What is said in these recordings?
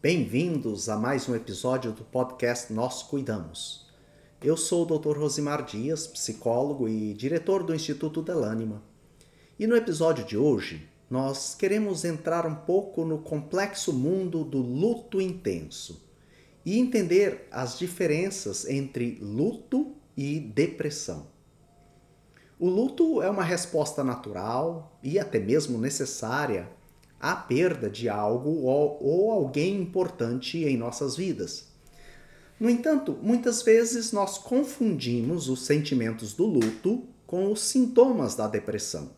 Bem-vindos a mais um episódio do podcast Nós Cuidamos. Eu sou o Dr. Rosimar Dias, psicólogo e diretor do Instituto Delânima. E no episódio de hoje, nós queremos entrar um pouco no complexo mundo do luto intenso e entender as diferenças entre luto e depressão. O luto é uma resposta natural e até mesmo necessária à perda de algo ou alguém importante em nossas vidas. No entanto, muitas vezes nós confundimos os sentimentos do luto com os sintomas da depressão.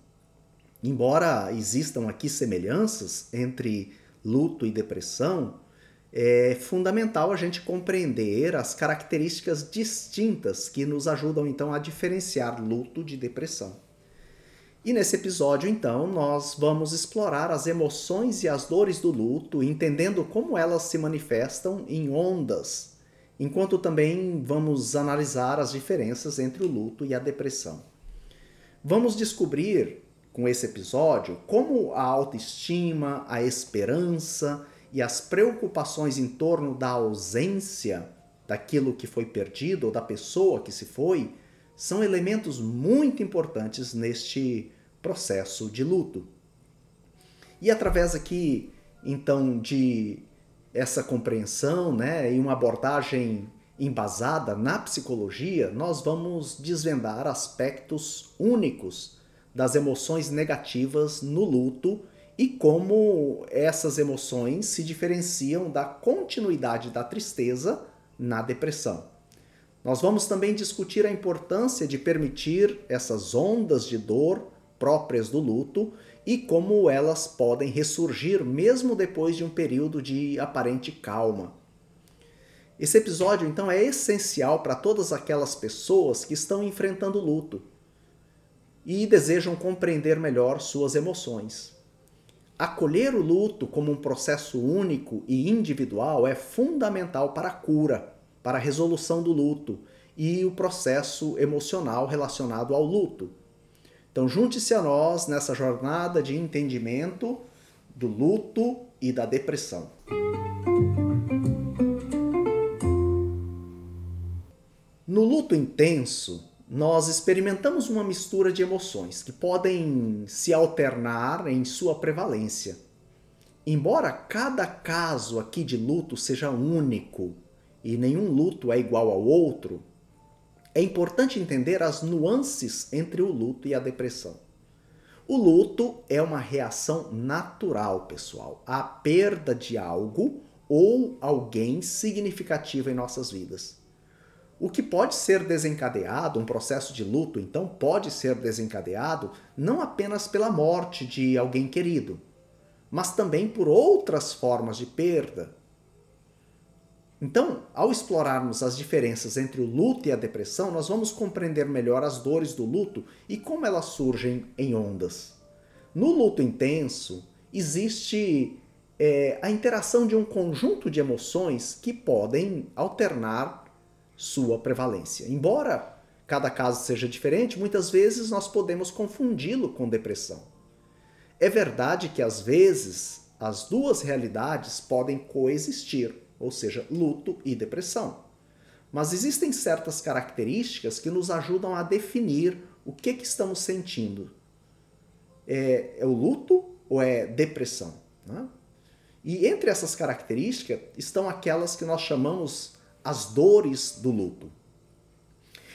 Embora existam aqui semelhanças entre luto e depressão, é fundamental a gente compreender as características distintas que nos ajudam então a diferenciar luto de depressão. E nesse episódio, então, nós vamos explorar as emoções e as dores do luto, entendendo como elas se manifestam em ondas, enquanto também vamos analisar as diferenças entre o luto e a depressão. Vamos descobrir com esse episódio como a autoestima, a esperança e as preocupações em torno da ausência daquilo que foi perdido ou da pessoa que se foi são elementos muito importantes neste processo de luto. E através aqui, então, de essa compreensão né, e uma abordagem embasada na psicologia, nós vamos desvendar aspectos únicos das emoções negativas no luto e como essas emoções se diferenciam da continuidade da tristeza na depressão. Nós vamos também discutir a importância de permitir essas ondas de dor próprias do luto e como elas podem ressurgir mesmo depois de um período de aparente calma. Esse episódio, então, é essencial para todas aquelas pessoas que estão enfrentando luto e desejam compreender melhor suas emoções. Acolher o luto como um processo único e individual é fundamental para a cura, para a resolução do luto e o processo emocional relacionado ao luto. Então, junte-se a nós nessa jornada de entendimento do luto e da depressão. No luto intenso, nós experimentamos uma mistura de emoções que podem se alternar em sua prevalência. Embora cada caso aqui de luto seja único e nenhum luto é igual ao outro, é importante entender as nuances entre o luto e a depressão. O luto é uma reação natural, pessoal, à perda de algo ou alguém significativo em nossas vidas. O que pode ser desencadeado, um processo de luto, então, pode ser desencadeado não apenas pela morte de alguém querido, mas também por outras formas de perda. Então, ao explorarmos as diferenças entre o luto e a depressão, nós vamos compreender melhor as dores do luto e como elas surgem em ondas. No luto intenso, existe é, a interação de um conjunto de emoções que podem alternar sua prevalência. Embora cada caso seja diferente, muitas vezes nós podemos confundi-lo com depressão. É verdade que às vezes as duas realidades podem coexistir, ou seja, luto e depressão. Mas existem certas características que nos ajudam a definir o que, que estamos sentindo. É, é o luto ou é depressão? Né? E entre essas características estão aquelas que nós chamamos as dores do luto.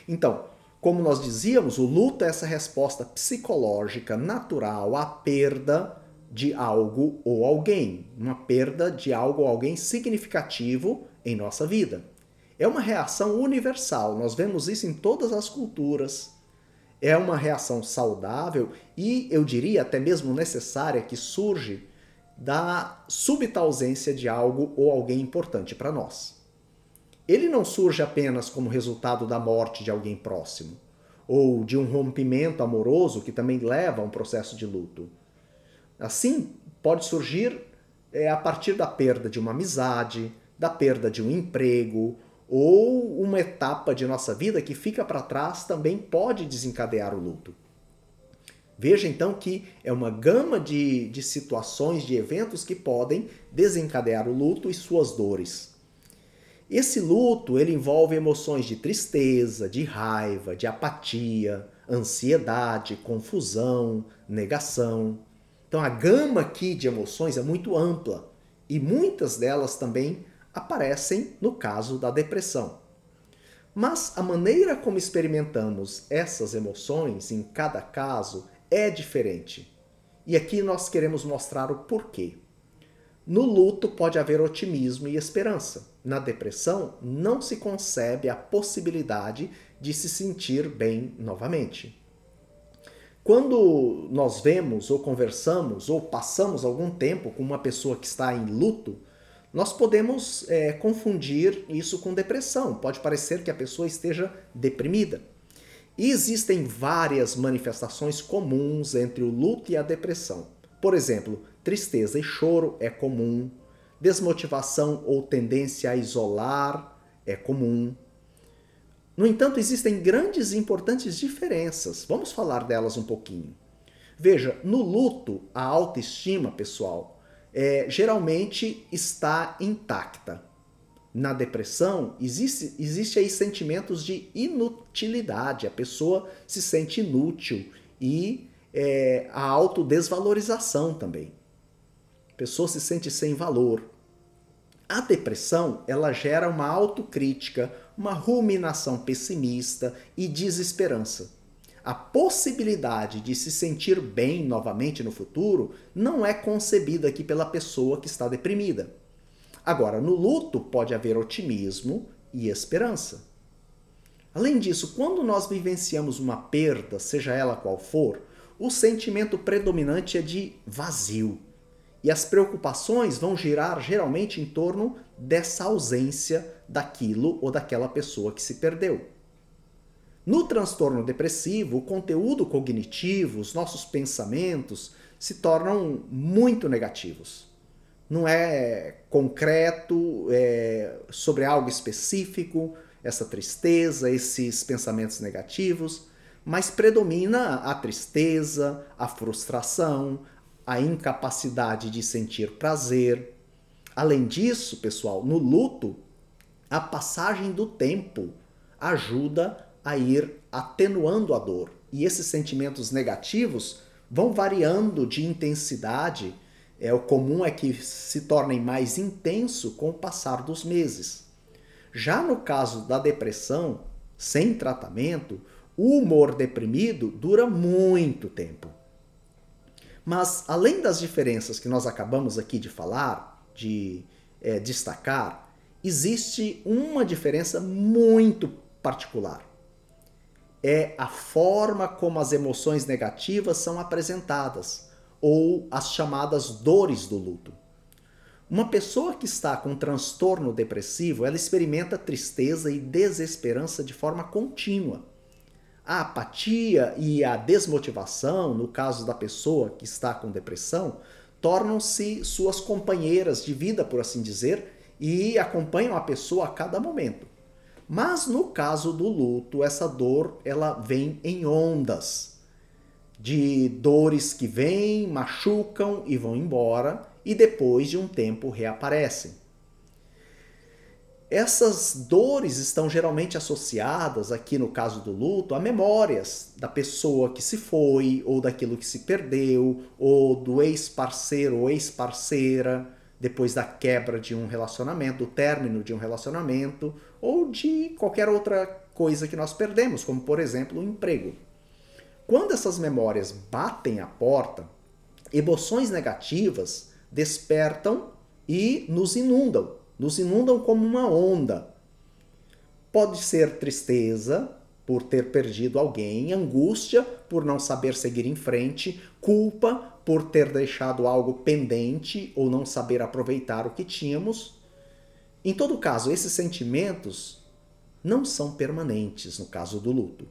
Então, como nós dizíamos, o luto é essa resposta psicológica natural à perda de algo ou alguém, uma perda de algo ou alguém significativo em nossa vida. É uma reação universal, nós vemos isso em todas as culturas. É uma reação saudável e, eu diria, até mesmo necessária, que surge da súbita ausência de algo ou alguém importante para nós ele não surge apenas como resultado da morte de alguém próximo, ou de um rompimento amoroso que também leva a um processo de luto. Assim, pode surgir é, a partir da perda de uma amizade, da perda de um emprego, ou uma etapa de nossa vida que fica para trás também pode desencadear o luto. Veja então que é uma gama de, de situações, de eventos que podem desencadear o luto e suas dores. Esse luto ele envolve emoções de tristeza, de raiva, de apatia, ansiedade, confusão, negação. Então a gama aqui de emoções é muito ampla e muitas delas também aparecem no caso da depressão. Mas a maneira como experimentamos essas emoções em cada caso é diferente. E aqui nós queremos mostrar o porquê. No luto pode haver otimismo e esperança. Na depressão não se concebe a possibilidade de se sentir bem novamente. Quando nós vemos ou conversamos ou passamos algum tempo com uma pessoa que está em luto, nós podemos é, confundir isso com depressão. Pode parecer que a pessoa esteja deprimida. E existem várias manifestações comuns entre o luto e a depressão. Por exemplo, tristeza e choro é comum, desmotivação ou tendência a isolar é comum. No entanto, existem grandes e importantes diferenças. Vamos falar delas um pouquinho. Veja, no luto, a autoestima pessoal é, geralmente está intacta. Na depressão, existe, existe aí sentimentos de inutilidade, a pessoa se sente inútil e é, a autodesvalorização também. A pessoa se sente sem valor. A depressão, ela gera uma autocrítica, uma ruminação pessimista e desesperança a possibilidade de se sentir bem novamente no futuro não é concebida aqui pela pessoa que está deprimida. Agora, no luto pode haver otimismo e esperança. Além disso, quando nós vivenciamos uma perda, seja ela qual for, o sentimento predominante é de vazio. E as preocupações vão girar geralmente em torno dessa ausência daquilo ou daquela pessoa que se perdeu. No transtorno depressivo, o conteúdo cognitivo, os nossos pensamentos se tornam muito negativos. Não é concreto é, sobre algo específico, essa tristeza, esses pensamentos negativos, mas predomina a tristeza, a frustração, a incapacidade de sentir prazer. Além disso, pessoal, no luto, a passagem do tempo ajuda a ir atenuando a dor. E esses sentimentos negativos vão variando de intensidade. É, o comum é que se tornem mais intenso com o passar dos meses. Já no caso da depressão, sem tratamento, o humor deprimido dura muito tempo. Mas, além das diferenças que nós acabamos aqui de falar, de é, destacar, existe uma diferença muito particular é a forma como as emoções negativas são apresentadas, ou as chamadas dores do luto. Uma pessoa que está com transtorno depressivo, ela experimenta tristeza e desesperança de forma contínua. A apatia e a desmotivação, no caso da pessoa que está com depressão, tornam-se suas companheiras de vida, por assim dizer, e acompanham a pessoa a cada momento. Mas no caso do luto, essa dor ela vem em ondas de dores que vêm, machucam e vão embora e depois de um tempo reaparecem. Essas dores estão geralmente associadas, aqui no caso do luto, a memórias da pessoa que se foi, ou daquilo que se perdeu, ou do ex-parceiro ou ex-parceira, depois da quebra de um relacionamento, do término de um relacionamento, ou de qualquer outra coisa que nós perdemos, como por exemplo o emprego. Quando essas memórias batem à porta, emoções negativas despertam e nos inundam, nos inundam como uma onda. Pode ser tristeza por ter perdido alguém, angústia por não saber seguir em frente, culpa por ter deixado algo pendente ou não saber aproveitar o que tínhamos. Em todo caso, esses sentimentos não são permanentes no caso do luto.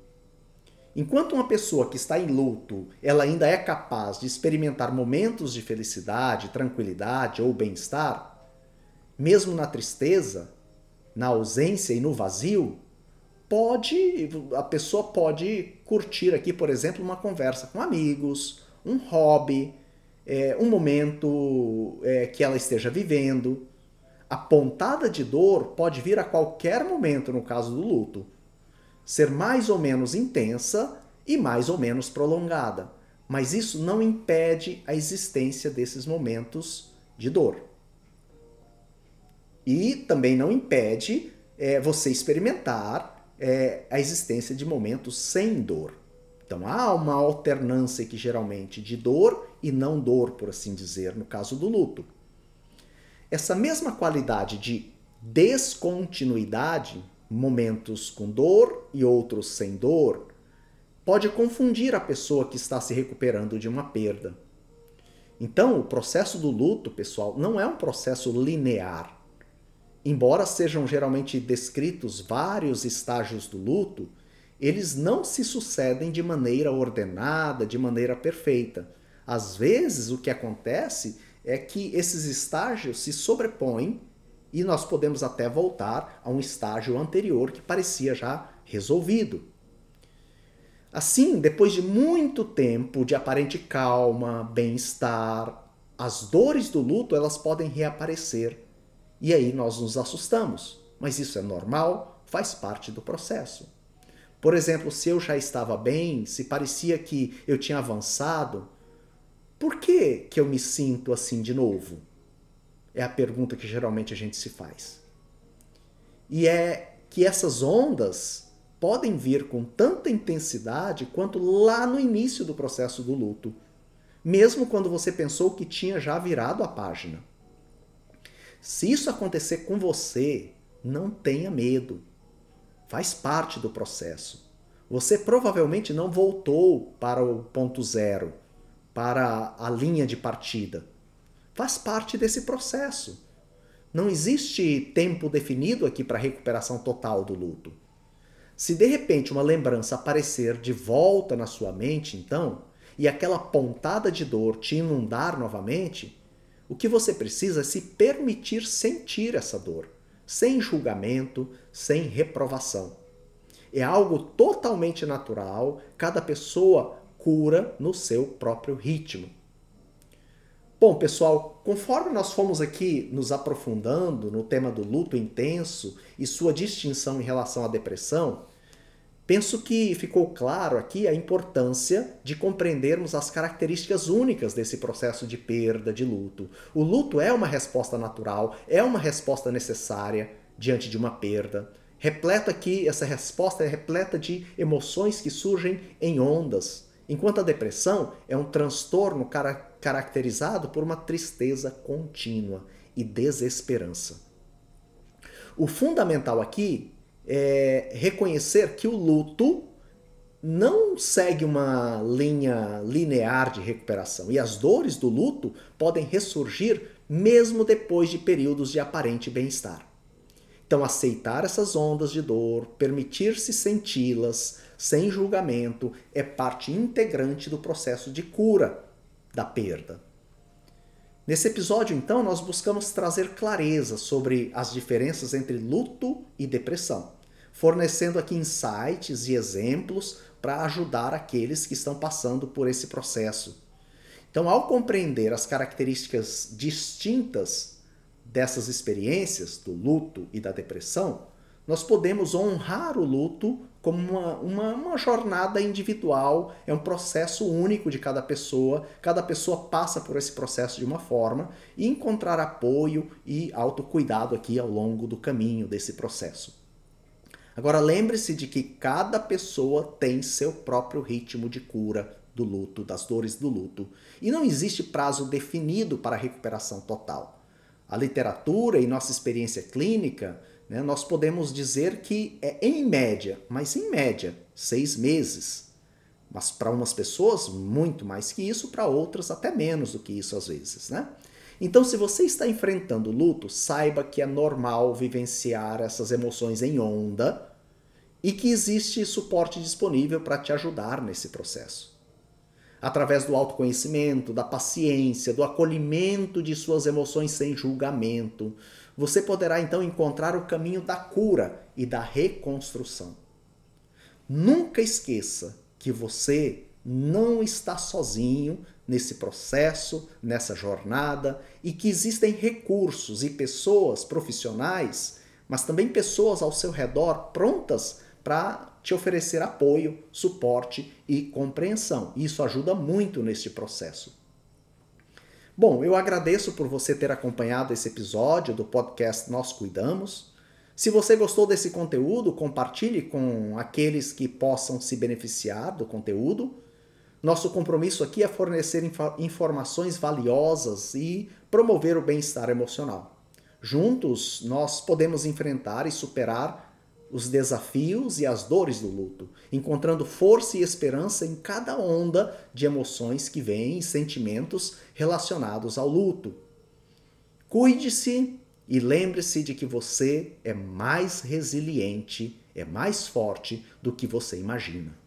Enquanto uma pessoa que está em luto, ela ainda é capaz de experimentar momentos de felicidade, tranquilidade ou bem-estar, mesmo na tristeza, na ausência e no vazio, pode, a pessoa pode curtir aqui, por exemplo, uma conversa com amigos, um hobby, é, um momento é, que ela esteja vivendo. A pontada de dor pode vir a qualquer momento no caso do luto, ser mais ou menos intensa e mais ou menos prolongada, mas isso não impede a existência desses momentos de dor. E também não impede é, você experimentar é, a existência de momentos sem dor. Então há uma alternância aqui geralmente de dor e não dor, por assim dizer, no caso do luto. Essa mesma qualidade de descontinuidade, momentos com dor e outros sem dor, pode confundir a pessoa que está se recuperando de uma perda. Então, o processo do luto, pessoal, não é um processo linear. Embora sejam geralmente descritos vários estágios do luto, eles não se sucedem de maneira ordenada, de maneira perfeita. Às vezes, o que acontece é que esses estágios se sobrepõem e nós podemos até voltar a um estágio anterior que parecia já resolvido. Assim, depois de muito tempo de aparente calma, bem-estar, as dores do luto elas podem reaparecer e aí nós nos assustamos. Mas isso é normal, faz parte do processo. Por exemplo, se eu já estava bem, se parecia que eu tinha avançado, por que, que eu me sinto assim de novo? É a pergunta que geralmente a gente se faz. E é que essas ondas podem vir com tanta intensidade quanto lá no início do processo do luto, mesmo quando você pensou que tinha já virado a página. Se isso acontecer com você, não tenha medo. Faz parte do processo. Você provavelmente não voltou para o ponto zero, para a linha de partida. Faz parte desse processo. Não existe tempo definido aqui para recuperação total do luto. Se de repente uma lembrança aparecer de volta na sua mente, então, e aquela pontada de dor te inundar novamente, o que você precisa é se permitir sentir essa dor, sem julgamento, sem reprovação. É algo totalmente natural, cada pessoa cura no seu próprio ritmo. Bom, pessoal, conforme nós fomos aqui nos aprofundando no tema do luto intenso e sua distinção em relação à depressão, Penso que ficou claro aqui a importância de compreendermos as características únicas desse processo de perda, de luto. O luto é uma resposta natural, é uma resposta necessária diante de uma perda. Repleto aqui, essa resposta é repleta de emoções que surgem em ondas, enquanto a depressão é um transtorno cara caracterizado por uma tristeza contínua e desesperança. O fundamental aqui é reconhecer que o luto não segue uma linha linear de recuperação e as dores do luto podem ressurgir mesmo depois de períodos de aparente bem-estar. Então, aceitar essas ondas de dor, permitir-se senti-las sem julgamento, é parte integrante do processo de cura da perda. Nesse episódio, então, nós buscamos trazer clareza sobre as diferenças entre luto e depressão, fornecendo aqui insights e exemplos para ajudar aqueles que estão passando por esse processo. Então, ao compreender as características distintas dessas experiências, do luto e da depressão, nós podemos honrar o luto como uma, uma, uma, jornada individual, é um processo único de cada pessoa, cada pessoa passa por esse processo de uma forma e encontrar apoio e autocuidado aqui ao longo do caminho desse processo. Agora lembre-se de que cada pessoa tem seu próprio ritmo de cura do luto, das dores do luto, e não existe prazo definido para a recuperação total. A literatura e nossa experiência clínica né, nós podemos dizer que é em média, mas em média, seis meses. Mas para umas pessoas, muito mais que isso, para outras, até menos do que isso às vezes. Né? Então, se você está enfrentando luto, saiba que é normal vivenciar essas emoções em onda e que existe suporte disponível para te ajudar nesse processo. Através do autoconhecimento, da paciência, do acolhimento de suas emoções sem julgamento, você poderá então encontrar o caminho da cura e da reconstrução. Nunca esqueça que você não está sozinho nesse processo, nessa jornada e que existem recursos e pessoas profissionais, mas também pessoas ao seu redor prontas para te oferecer apoio, suporte e compreensão. Isso ajuda muito neste processo. Bom, eu agradeço por você ter acompanhado esse episódio do podcast Nós Cuidamos. Se você gostou desse conteúdo, compartilhe com aqueles que possam se beneficiar do conteúdo. Nosso compromisso aqui é fornecer informações valiosas e promover o bem-estar emocional. Juntos, nós podemos enfrentar e superar os desafios e as dores do luto, encontrando força e esperança em cada onda de emoções que vêm e sentimentos relacionados ao luto. Cuide-se e lembre-se de que você é mais resiliente, é mais forte do que você imagina.